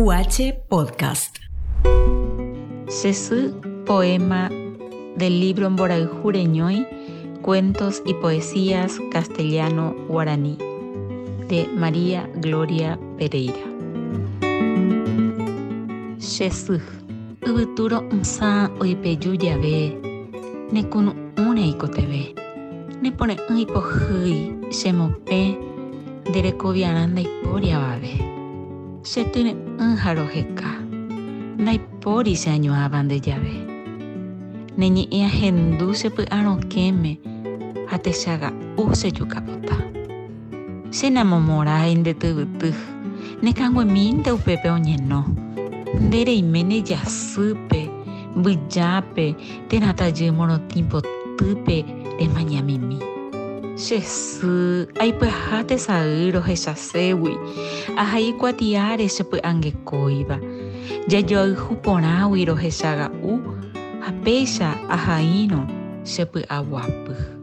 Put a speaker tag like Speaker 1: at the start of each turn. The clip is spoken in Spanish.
Speaker 1: UH Podcast.
Speaker 2: Jesús, poema del libro Mborai Jureñoy, Cuentos y Poesías Castellano-Guaraní, de María Gloria Pereira. Jesús, Ubuturo Msa Oipeyu Yave, Nekunu Uneiko TV, Nepone Uipo Hui, Shemope, Derekoviaranda Iporia Babe. Chetune Anjaro Heka, Naipori se añoaban de llave. Neñi'ia hendu sepy'arõkéme ha techága use jukapota. Chenamomorai ndetyvyty, nekanguemínte upépe oñeno. Ndereiméne jasýpe, mbyjápe, térãtajy morotĩ potýpe remañamimi. Chesy aipyha tesay rohechaségui ahai kuatiáre chepy'angekóiva jajoayhu porãgui rohechága u ha péicha ahaírõ chepy'aguapy.